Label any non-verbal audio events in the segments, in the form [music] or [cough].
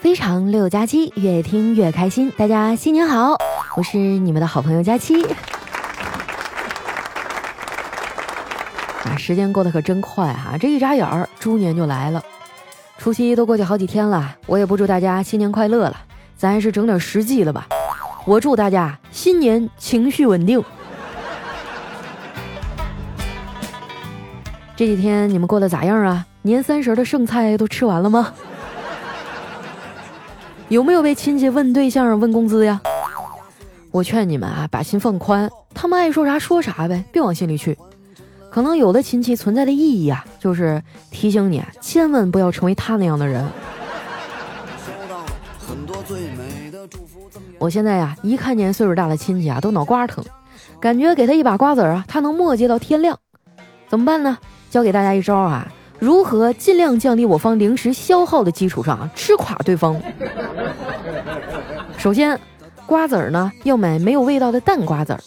非常六加七，越听越开心。大家新年好，我是你们的好朋友佳期。啊，时间过得可真快哈，这一眨眼儿，猪年就来了。除夕都过去好几天了，我也不祝大家新年快乐了，咱还是整点实际的吧。我祝大家新年情绪稳定。这几天你们过得咋样啊？年三十的剩菜都吃完了吗？有没有被亲戚问对象、问工资呀？我劝你们啊，把心放宽，他们爱说啥说啥呗，别往心里去。可能有的亲戚存在的意义啊，就是提醒你，千万不要成为他那样的人。我现在呀，一看见岁数大的亲戚啊，都脑瓜疼，感觉给他一把瓜子儿啊，他能磨叽到天亮。怎么办呢？教给大家一招啊。如何尽量降低我方零食消耗的基础上吃垮对方？首先，瓜子儿呢要买没有味道的淡瓜子儿，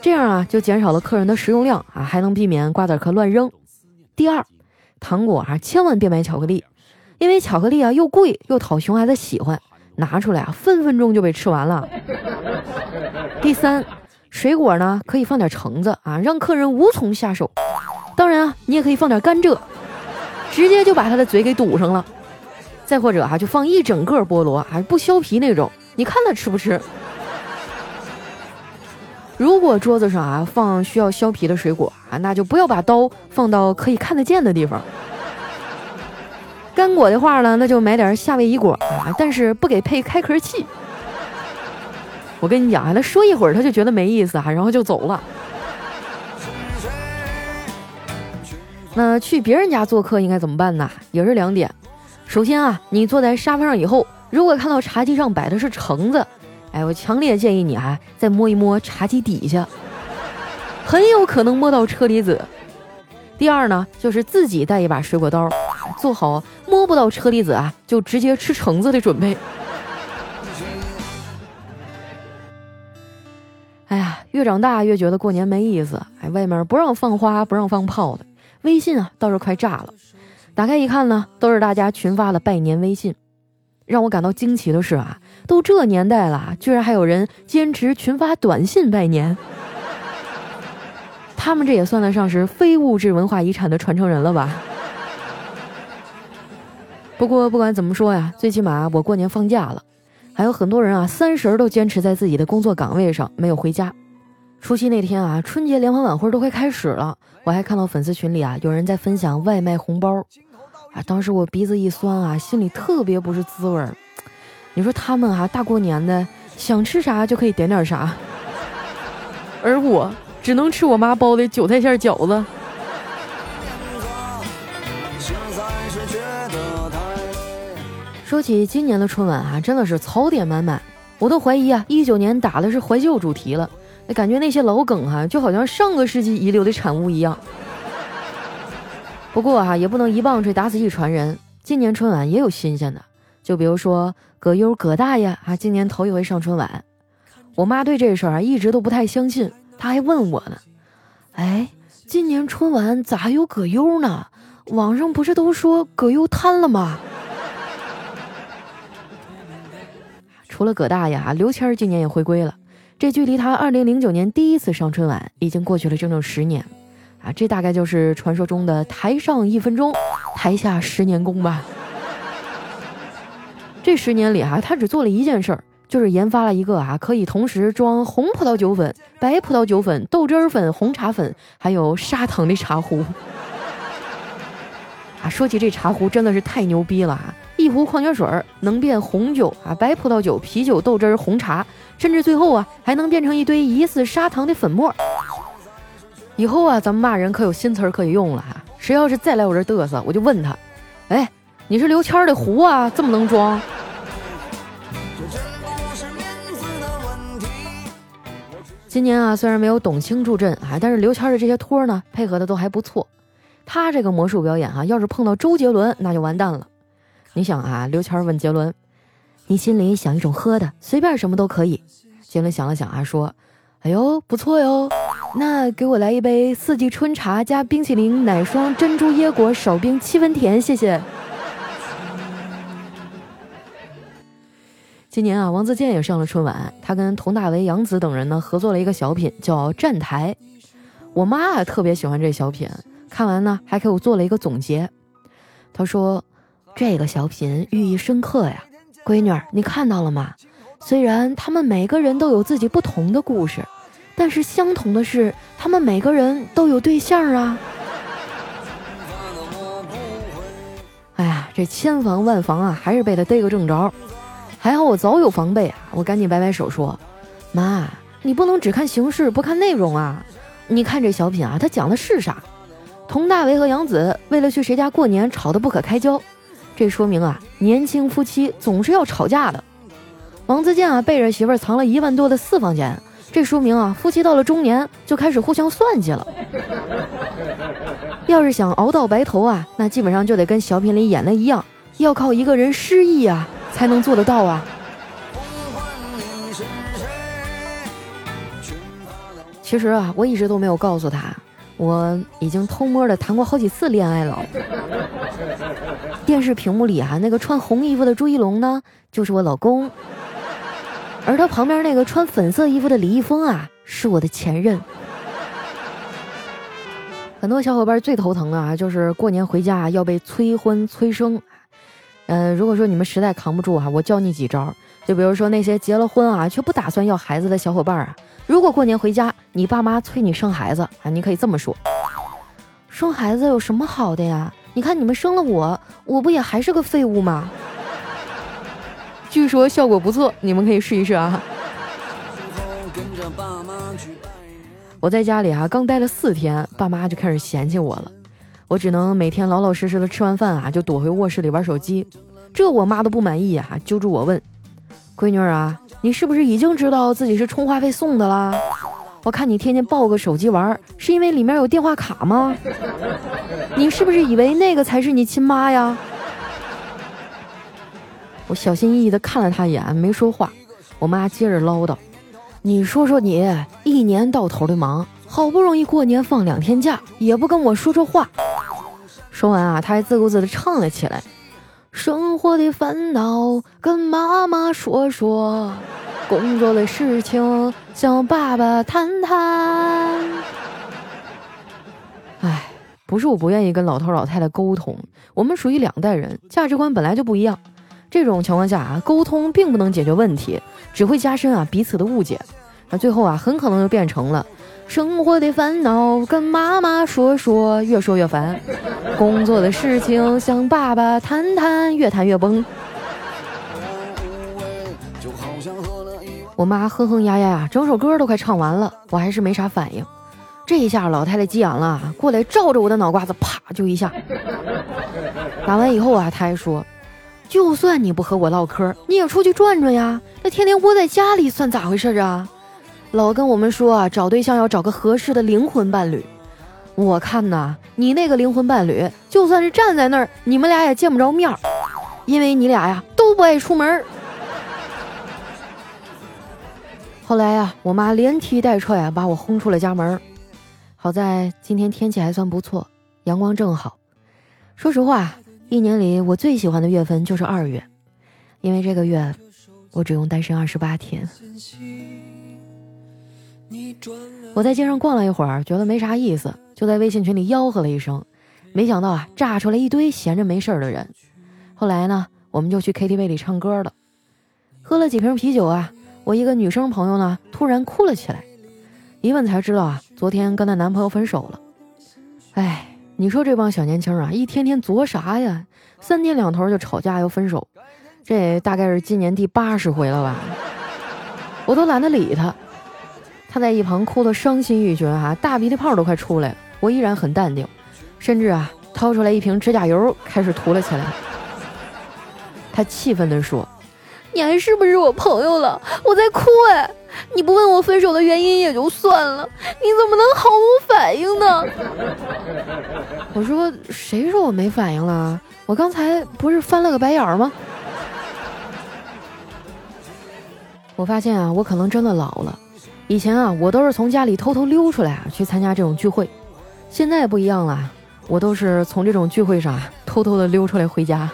这样啊就减少了客人的食用量啊，还能避免瓜子壳乱扔。第二，糖果啊千万别买巧克力，因为巧克力啊又贵又讨熊孩子喜欢，拿出来啊分分钟就被吃完了。第三，水果呢可以放点橙子啊，让客人无从下手。当然啊，你也可以放点甘蔗。直接就把他的嘴给堵上了，再或者哈，就放一整个菠萝，还不削皮那种，你看他吃不吃？如果桌子上啊放需要削皮的水果啊，那就不要把刀放到可以看得见的地方。干果的话呢，那就买点夏威夷果啊，但是不给配开壳器。我跟你讲啊，他说一会儿他就觉得没意思啊，然后就走了。那去别人家做客应该怎么办呢？也是两点。首先啊，你坐在沙发上以后，如果看到茶几上摆的是橙子，哎，我强烈建议你啊，再摸一摸茶几底下，[laughs] 很有可能摸到车厘子。第二呢，就是自己带一把水果刀，做好摸不到车厘子啊，就直接吃橙子的准备。哎呀，越长大越觉得过年没意思。哎，外面不让放花，不让放炮的。微信啊，倒是快炸了！打开一看呢，都是大家群发的拜年微信。让我感到惊奇的是啊，都这年代了，居然还有人坚持群发短信拜年。他们这也算得上是非物质文化遗产的传承人了吧？不过不管怎么说呀，最起码我过年放假了。还有很多人啊，三十都坚持在自己的工作岗位上，没有回家。除夕那天啊，春节联欢晚会都快开始了，我还看到粉丝群里啊有人在分享外卖红包，啊，当时我鼻子一酸啊，心里特别不是滋味儿。你说他们啊，大过年的想吃啥就可以点点啥，而我只能吃我妈包的韭菜馅饺子。说起今年的春晚啊，真的是槽点满满，我都怀疑啊，一九年打的是怀旧主题了。那感觉那些老梗哈，就好像上个世纪遗留的产物一样。不过哈，也不能一棒槌打死一船人。今年春晚也有新鲜的，就比如说葛优葛大爷啊，今年头一回上春晚。我妈对这事儿啊一直都不太相信，她还问我呢：“哎，今年春晚咋还有葛优呢？网上不是都说葛优瘫了吗？”除了葛大爷啊，刘谦儿今年也回归了。这距离他二零零九年第一次上春晚已经过去了整整十年，啊，这大概就是传说中的台上一分钟，台下十年功吧。[laughs] 这十年里哈，他只做了一件事儿，就是研发了一个啊可以同时装红葡萄酒粉、白葡萄酒粉、豆汁儿粉、红茶粉，还有砂糖的茶壶。[laughs] 啊，说起这茶壶真的是太牛逼了啊！一壶矿泉水能变红酒啊、白葡萄酒、啤酒、豆汁、红茶，甚至最后啊还能变成一堆疑似砂糖的粉末。以后啊，咱们骂人可有新词儿可以用了哈！谁要是再来我这嘚瑟，我就问他：哎，你是刘谦的壶啊？这么能装？今年啊，虽然没有董卿助阵啊，但是刘谦的这些托呢，配合的都还不错。他这个魔术表演哈，要是碰到周杰伦，那就完蛋了。你想啊，刘谦问杰伦：“你心里想一种喝的，随便什么都可以。”杰伦想了想啊，说：“哎呦，不错哟，那给我来一杯四季春茶加冰淇淋奶霜珍珠椰果少冰七分甜，谢谢。”今年啊，王自健也上了春晚，他跟佟大为、杨紫等人呢合作了一个小品，叫《站台》。我妈啊特别喜欢这小品，看完呢还给我做了一个总结。她说：“这个小品寓意深刻呀，闺女儿，你看到了吗？虽然他们每个人都有自己不同的故事，但是相同的是，他们每个人都有对象啊。[laughs] ”哎呀，这千防万防啊，还是被他逮个正着。还好我早有防备啊！我赶紧摆摆手说：“妈，你不能只看形式不看内容啊！你看这小品啊，它讲的是啥？佟大为和杨紫为了去谁家过年吵得不可开交，这说明啊，年轻夫妻总是要吵架的。王自健啊背着媳妇儿藏了一万多的私房钱，这说明啊，夫妻到了中年就开始互相算计了。要是想熬到白头啊，那基本上就得跟小品里演的一样，要靠一个人失忆啊。”才能做得到啊！其实啊，我一直都没有告诉他，我已经偷摸的谈过好几次恋爱了。电视屏幕里啊，那个穿红衣服的朱一龙呢，就是我老公；而他旁边那个穿粉色衣服的李易峰啊，是我的前任。很多小伙伴最头疼的啊，就是过年回家要被催婚催生。嗯，如果说你们实在扛不住啊，我教你几招。就比如说那些结了婚啊却不打算要孩子的小伙伴啊，如果过年回家你爸妈催你生孩子啊，你可以这么说：生孩子有什么好的呀？你看你们生了我，我不也还是个废物吗？[laughs] 据说效果不错，你们可以试一试啊。我在家里啊刚待了四天，爸妈就开始嫌弃我了。我只能每天老老实实的吃完饭啊，就躲回卧室里玩手机。这我妈都不满意啊，揪住我问：“闺女儿啊，你是不是已经知道自己是充话费送的啦？我看你天天抱个手机玩，是因为里面有电话卡吗？你是不是以为那个才是你亲妈呀？”我小心翼翼的看了他一眼，没说话。我妈接着唠叨：“你说说你，一年到头的忙，好不容易过年放两天假，也不跟我说说话。”说完啊，他还自顾自地唱了起来：“生活的烦恼跟妈妈说说，工作的事情向爸爸谈谈。”哎，不是我不愿意跟老头老太太沟通，我们属于两代人，价值观本来就不一样。这种情况下啊，沟通并不能解决问题，只会加深啊彼此的误解。那最后啊，很可能就变成了。生活的烦恼跟妈妈说说，越说越烦；工作的事情向爸爸谈谈，越谈越崩。我妈哼哼呀呀呀，整首歌都快唱完了，我还是没啥反应。这一下老太太急眼了，过来照着我的脑瓜子啪就一下。打完以后啊，她还说：“就算你不和我唠嗑，你也出去转转呀，那天天窝在家里算咋回事啊？”老跟我们说啊，找对象要找个合适的灵魂伴侣。我看呐，你那个灵魂伴侣，就算是站在那儿，你们俩也见不着面儿，因为你俩呀都不爱出门。后来呀，我妈连踢带踹啊，把我轰出了家门。好在今天天气还算不错，阳光正好。说实话，一年里我最喜欢的月份就是二月，因为这个月我只用单身二十八天。我在街上逛了一会儿，觉得没啥意思，就在微信群里吆喝了一声。没想到啊，炸出来一堆闲着没事儿的人。后来呢，我们就去 KTV 里唱歌了，喝了几瓶啤酒啊。我一个女生朋友呢，突然哭了起来。一问才知道啊，昨天跟她男朋友分手了。哎，你说这帮小年轻啊，一天天作啥呀？三天两头就吵架又分手，这大概是今年第八十回了吧？我都懒得理他。他在一旁哭得伤心欲绝啊，大鼻涕泡都快出来了。我依然很淡定，甚至啊掏出来一瓶指甲油开始涂了起来。他气愤地说：“你还是不是我朋友了？我在哭哎！你不问我分手的原因也就算了，你怎么能毫无反应呢？” [laughs] 我说：“谁说我没反应了？我刚才不是翻了个白眼吗？”我发现啊，我可能真的老了。以前啊，我都是从家里偷偷溜出来啊，去参加这种聚会。现在不一样了，我都是从这种聚会上偷偷的溜出来回家。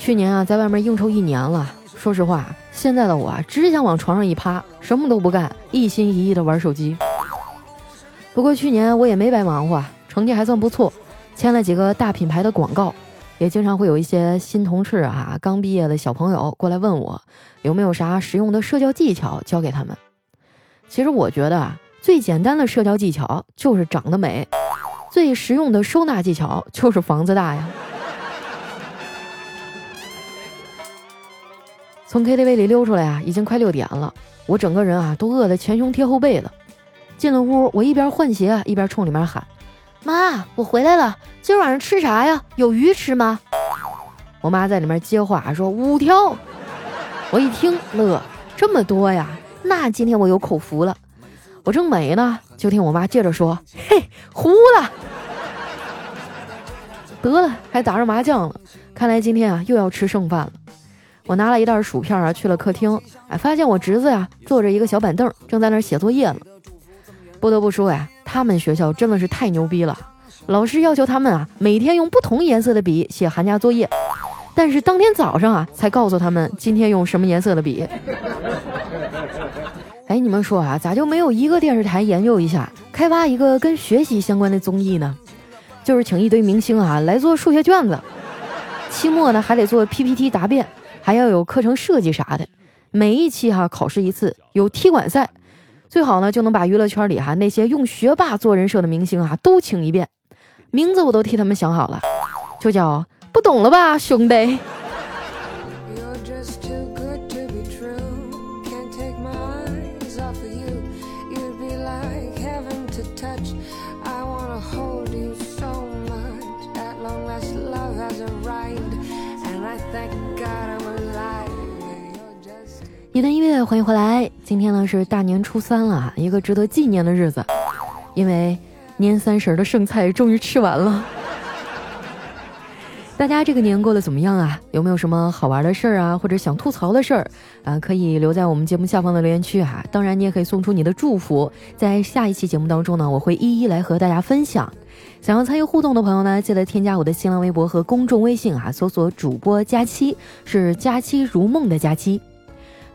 去年啊，在外面应酬一年了。说实话，现在的我只想往床上一趴，什么都不干，一心一意的玩手机。不过去年我也没白忙活，成绩还算不错，签了几个大品牌的广告，也经常会有一些新同事啊，刚毕业的小朋友过来问我有没有啥实用的社交技巧教给他们。其实我觉得啊，最简单的社交技巧就是长得美，最实用的收纳技巧就是房子大呀。从 KTV 里溜出来啊，已经快六点了，我整个人啊都饿得前胸贴后背了。进了屋，我一边换鞋一边冲里面喊：“妈，我回来了，今晚上吃啥呀？有鱼吃吗？”我妈在里面接话说：“五条。”我一听乐，这么多呀，那今天我有口福了。我正美呢，就听我妈接着说：“嘿，糊了，得了，还打上麻将了，看来今天啊又要吃剩饭了。”我拿了一袋薯片啊，去了客厅，哎，发现我侄子呀坐着一个小板凳，正在那儿写作业呢。不得不说呀，他们学校真的是太牛逼了，老师要求他们啊每天用不同颜色的笔写寒假作业，但是当天早上啊才告诉他们今天用什么颜色的笔。[laughs] 哎，你们说啊，咋就没有一个电视台研究一下，开发一个跟学习相关的综艺呢？就是请一堆明星啊来做数学卷子，期末呢还得做 PPT 答辩。还要有课程设计啥的，每一期哈考试一次，有踢馆赛，最好呢就能把娱乐圈里哈那些用学霸做人设的明星啊都请一遍，名字我都替他们想好了，就叫不懂了吧兄弟。一段音乐，欢迎回来。今天呢是大年初三了，一个值得纪念的日子，因为年三十的剩菜终于吃完了。[laughs] 大家这个年过得怎么样啊？有没有什么好玩的事儿啊，或者想吐槽的事儿啊？可以留在我们节目下方的留言区哈。当然，你也可以送出你的祝福，在下一期节目当中呢，我会一一来和大家分享。想要参与互动的朋友呢，记得添加我的新浪微博和公众微信啊，搜索主播佳期，是佳期如梦的佳期。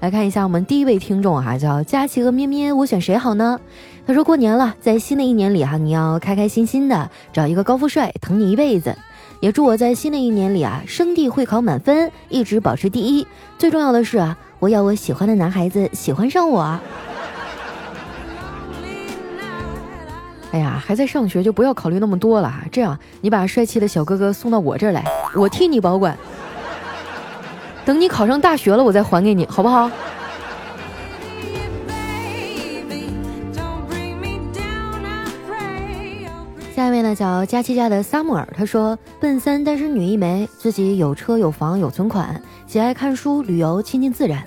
来看一下我们第一位听众哈，叫佳琪和咩咩，我选谁好呢？他说过年了，在新的一年里哈，你要开开心心的找一个高富帅疼你一辈子，也祝我在新的一年里啊，生地会考满分，一直保持第一。最重要的是啊，我要我喜欢的男孩子喜欢上我。哎呀，还在上学就不要考虑那么多了，这样你把帅气的小哥哥送到我这儿来，我替你保管。等你考上大学了，我再还给你，好不好？下一位呢，叫佳期家的萨穆尔，他说：“奔三单身女一枚，自己有车有房有存款，喜爱看书旅游，亲近自然。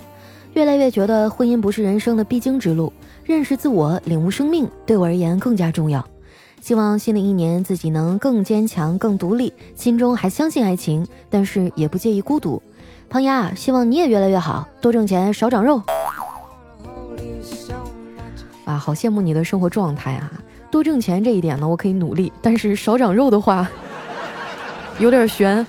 越来越觉得婚姻不是人生的必经之路，认识自我，领悟生命，对我而言更加重要。希望新的一年自己能更坚强、更独立，心中还相信爱情，但是也不介意孤独。”胖丫，希望你也越来越好，多挣钱，少长肉。啊，好羡慕你的生活状态啊！多挣钱这一点呢，我可以努力，但是少长肉的话，有点悬。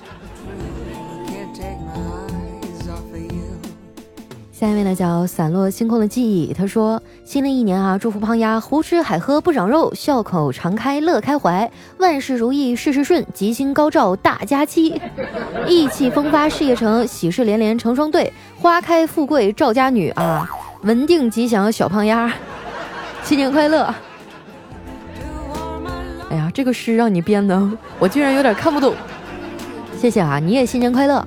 下一位呢叫散落星空的记忆，他说：新的一年啊，祝福胖丫胡吃海喝不长肉，笑口常开乐开怀，万事如意事事顺，吉星高照大家期，[laughs] 意气风发事业成，喜事连连成双对，花开富贵赵家女啊，稳定吉祥小胖丫，新年快乐！哎呀，这个诗让你编的，我居然有点看不懂。谢谢啊，你也新年快乐。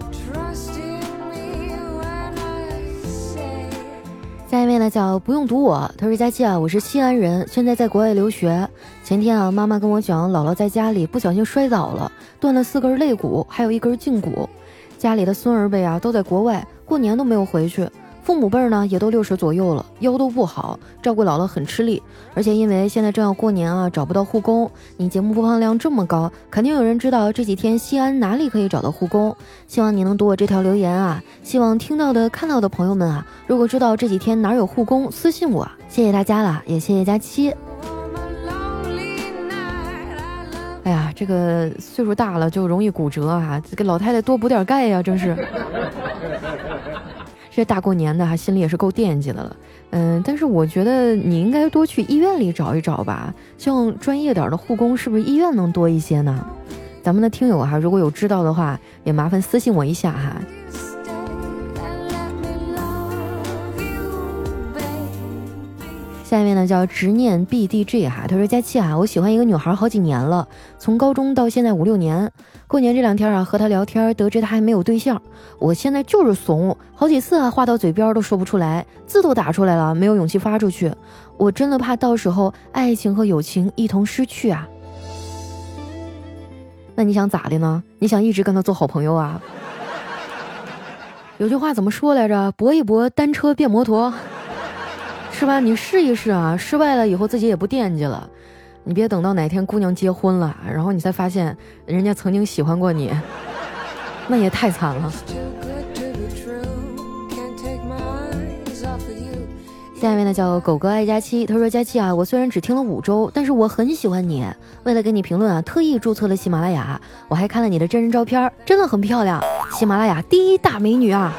下一位呢叫不用读我，他说佳期啊，我是西安人，现在在国外留学。前天啊，妈妈跟我讲，姥姥在家里不小心摔倒了，断了四根肋骨，还有一根胫骨。家里的孙儿辈啊都在国外，过年都没有回去。父母辈儿呢也都六十左右了，腰都不好，照顾姥姥很吃力。而且因为现在正要过年啊，找不到护工。你节目播放量这么高，肯定有人知道这几天西安哪里可以找到护工。希望你能读我这条留言啊！希望听到的、看到的朋友们啊，如果知道这几天哪有护工，私信我。谢谢大家了，也谢谢佳期。哎呀，这个岁数大了就容易骨折啊，给老太太多补点钙呀，真是。这大过年的哈，心里也是够惦记的了。嗯，但是我觉得你应该多去医院里找一找吧，像专业点的护工，是不是医院能多一些呢？咱们的听友哈，如果有知道的话，也麻烦私信我一下哈。下面呢叫执念 B D G 哈，他说佳期啊，我喜欢一个女孩好几年了，从高中到现在五六年。过年这两天啊，和他聊天，得知他还没有对象。我现在就是怂，好几次啊，话到嘴边都说不出来，字都打出来了，没有勇气发出去。我真的怕到时候爱情和友情一同失去啊。那你想咋的呢？你想一直跟他做好朋友啊？[laughs] 有句话怎么说来着？搏一搏，单车变摩托。是吧？你试一试啊，失败了以后自己也不惦记了。你别等到哪天姑娘结婚了，然后你才发现人家曾经喜欢过你，那也太惨了。下面呢叫狗哥爱佳期，他说佳期啊，我虽然只听了五周，但是我很喜欢你。为了给你评论啊，特意注册了喜马拉雅，我还看了你的真人照片，真的很漂亮，喜马拉雅第一大美女啊。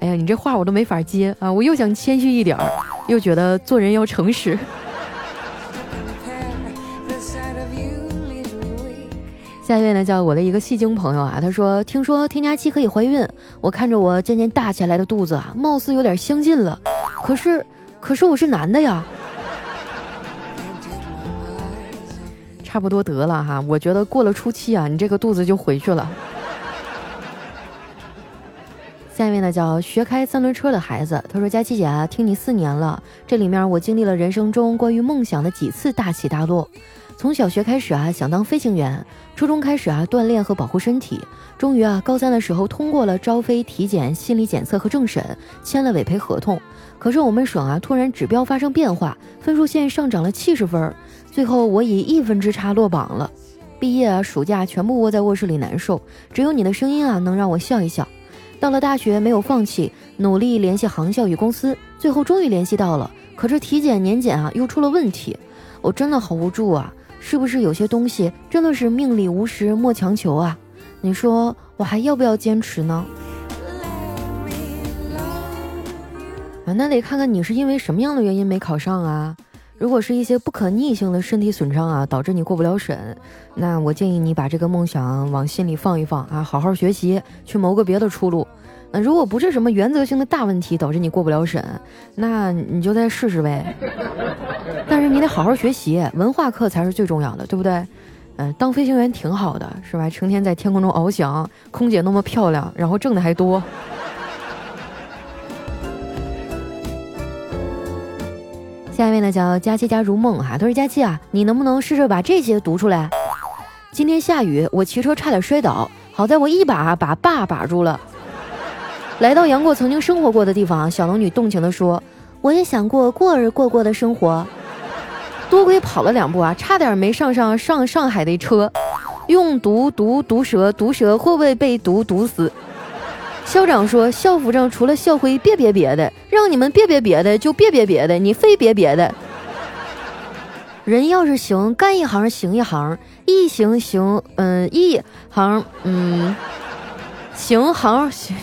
哎呀，你这话我都没法接啊！我又想谦虚一点儿，又觉得做人要诚实。下一位呢，叫我的一个戏精朋友啊，他说：“听说添加期可以怀孕，我看着我渐渐大起来的肚子啊，貌似有点相近了。可是，可是我是男的呀。”差不多得了哈，我觉得过了初期啊，你这个肚子就回去了。下面呢叫学开三轮车的孩子，他说：“佳琪姐啊，听你四年了，这里面我经历了人生中关于梦想的几次大起大落。从小学开始啊，想当飞行员；初中开始啊，锻炼和保护身体；终于啊，高三的时候通过了招飞、体检、心理检测和政审，签了委培合同。可是我们省啊，突然指标发生变化，分数线上涨了七十分，最后我以一分之差落榜了。毕业啊，暑假全部窝在卧室里难受，只有你的声音啊，能让我笑一笑。”到了大学，没有放弃，努力联系航校与公司，最后终于联系到了。可是体检年检啊，又出了问题，我真的好无助啊！是不是有些东西真的是命里无时莫强求啊？你说我还要不要坚持呢？啊，那得看看你是因为什么样的原因没考上啊？如果是一些不可逆性的身体损伤啊，导致你过不了审，那我建议你把这个梦想往心里放一放啊，好好学习，去谋个别的出路。那如果不是什么原则性的大问题导致你过不了审，那你就再试试呗。但是你得好好学习，文化课才是最重要的，对不对？嗯，当飞行员挺好的，是吧？成天在天空中翱翔，空姐那么漂亮，然后挣的还多。下一位呢叫佳期家如梦哈，他说佳期啊，你能不能试着把这些读出来？今天下雨，我骑车差点摔倒，好在我一把把爸把住了。来到杨过曾经生活过的地方，小龙女动情地说：“我也想过过儿过过的生活。”多亏跑了两步啊，差点没上上上上海的车。用毒毒毒蛇，毒蛇会不会被毒毒死？校长说：“校服上除了校徽，别别别的，让你们别别别的就别别别的，你非别别的。人要是行，干一行行一行，一行行，嗯，一行，嗯，行行行，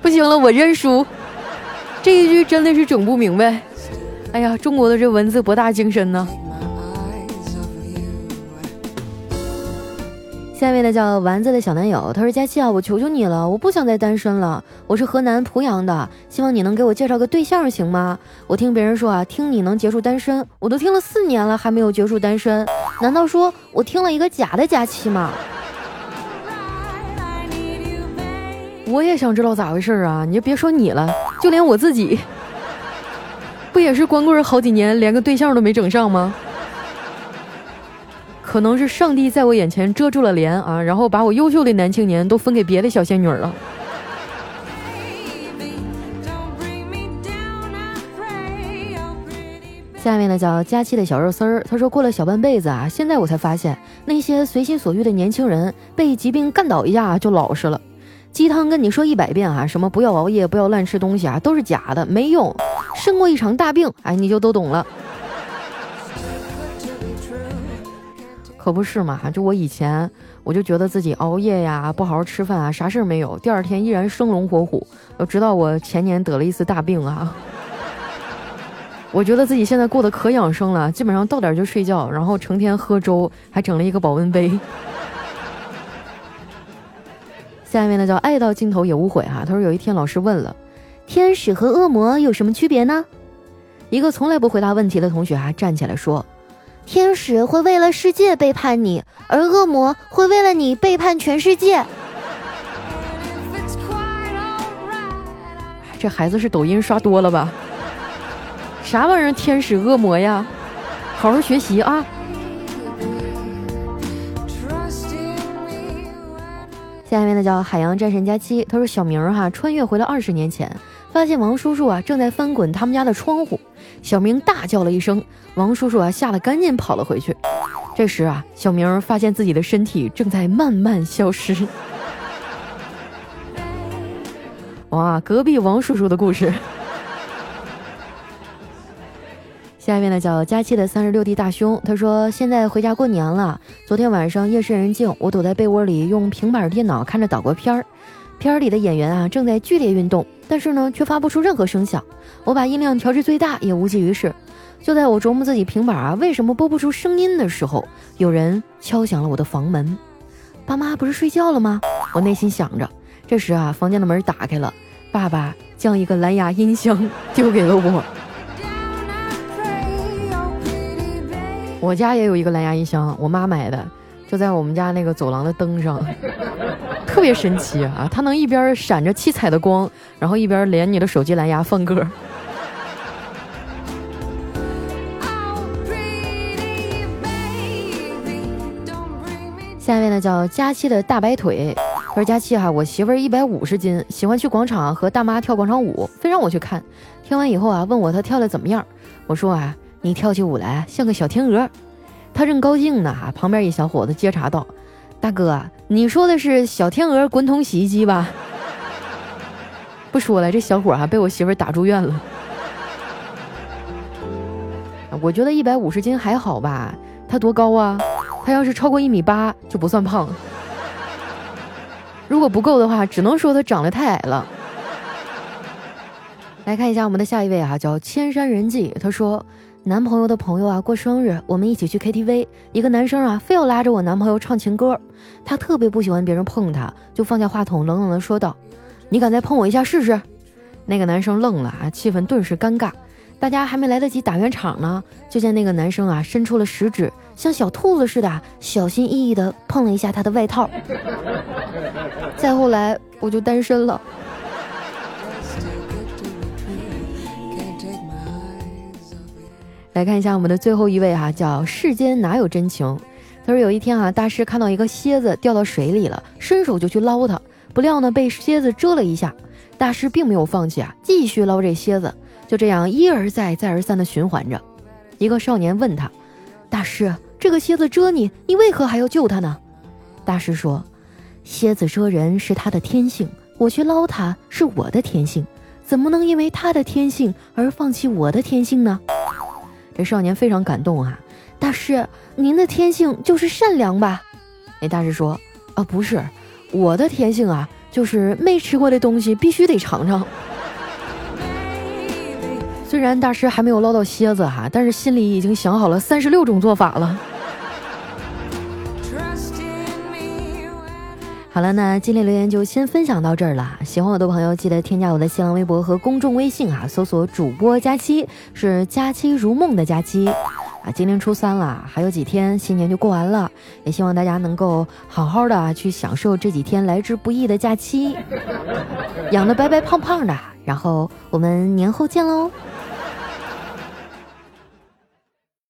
不行了，我认输。这一句真的是整不明白。哎呀，中国的这文字博大精深呢。”下一位呢叫丸子的小男友，他说：“佳期啊，我求求你了，我不想再单身了。我是河南濮阳的，希望你能给我介绍个对象，行吗？我听别人说啊，听你能结束单身，我都听了四年了，还没有结束单身，难道说我听了一个假的佳期吗？我也想知道咋回事啊！你就别说你了，就连我自己，不也是光棍好几年，连个对象都没整上吗？”可能是上帝在我眼前遮住了帘啊，然后把我优秀的男青年都分给别的小仙女了。下面呢叫佳期的小肉丝儿，他说过了小半辈子啊，现在我才发现那些随心所欲的年轻人被疾病干倒一下就老实了。鸡汤跟你说一百遍啊，什么不要熬夜，不要乱吃东西啊，都是假的，没用。生过一场大病，哎，你就都懂了。可不是嘛，就我以前我就觉得自己熬夜呀，不好好吃饭啊，啥事儿没有，第二天依然生龙活虎。直到我前年得了一次大病啊，[laughs] 我觉得自己现在过得可养生了，基本上到点就睡觉，然后成天喝粥，还整了一个保温杯。下面呢叫爱到尽头也无悔哈，他说有一天老师问了，天使和恶魔有什么区别呢？一个从来不回答问题的同学啊站起来说。天使会为了世界背叛你，而恶魔会为了你背叛全世界。这孩子是抖音刷多了吧？啥玩意儿？天使恶魔呀？好好学习啊！下面呢叫海洋战神佳期，他说小明哈穿越回了二十年前，发现王叔叔啊正在翻滚他们家的窗户。小明大叫了一声，王叔叔啊吓得赶紧跑了回去。这时啊，小明发现自己的身体正在慢慢消失。[laughs] 哇，隔壁王叔叔的故事。[laughs] 下面呢叫佳期的三十六弟大兄，他说现在回家过年了。昨天晚上夜深人静，我躲在被窝里用平板电脑看着岛国片儿。片儿里的演员啊正在剧烈运动，但是呢却发不出任何声响。我把音量调至最大，也无济于事。就在我琢磨自己平板啊为什么播不出声音的时候，有人敲响了我的房门。爸妈不是睡觉了吗？我内心想着。这时啊，房间的门打开了，爸爸将一个蓝牙音箱丢给了我。我家也有一个蓝牙音箱，我妈买的，就在我们家那个走廊的灯上。特别神奇啊！它能一边闪着七彩的光，然后一边连你的手机蓝牙放歌。下面呢叫佳期的大白腿，他说佳期哈，我媳妇儿一百五十斤，喜欢去广场和大妈跳广场舞，非让我去看。听完以后啊，问我她跳的怎么样？我说啊，你跳起舞来像个小天鹅。她正高兴呢，旁边一小伙子接茬道。大哥，你说的是小天鹅滚筒洗衣机吧？不说了，这小伙还被我媳妇打住院了。我觉得一百五十斤还好吧？他多高啊？他要是超过一米八就不算胖。如果不够的话，只能说他长得太矮了。来看一下我们的下一位啊，叫千山人迹，他说。男朋友的朋友啊，过生日，我们一起去 KTV。一个男生啊，非要拉着我男朋友唱情歌。他特别不喜欢别人碰他，就放下话筒，冷冷的说道：“你敢再碰我一下试试？”那个男生愣了啊，气氛顿时尴尬。大家还没来得及打圆场呢，就见那个男生啊，伸出了食指，像小兔子似的，小心翼翼的碰了一下他的外套。再后来，我就单身了。来看一下我们的最后一位哈，叫世间哪有真情。他说有一天啊，大师看到一个蝎子掉到水里了，伸手就去捞它，不料呢被蝎子蛰了一下。大师并没有放弃啊，继续捞这蝎子，就这样一而再再而三的循环着。一个少年问他：“大师，这个蝎子蛰你，你为何还要救它呢？”大师说：“蝎子蛰人是它的天性，我去捞它是我的天性，怎么能因为它的天性而放弃我的天性呢？”这少年非常感动啊！大师，您的天性就是善良吧？那大师说：“啊，不是，我的天性啊，就是没吃过的东西必须得尝尝。[laughs] ”虽然大师还没有捞到蝎子哈，但是心里已经想好了三十六种做法了。好了，那今天留言就先分享到这儿了。喜欢我的朋友，记得添加我的新浪微博和公众微信啊，搜索主播佳期，是佳期如梦的佳期啊。今天初三了，还有几天，新年就过完了，也希望大家能够好好的去享受这几天来之不易的假期，养的白白胖胖的，然后我们年后见喽。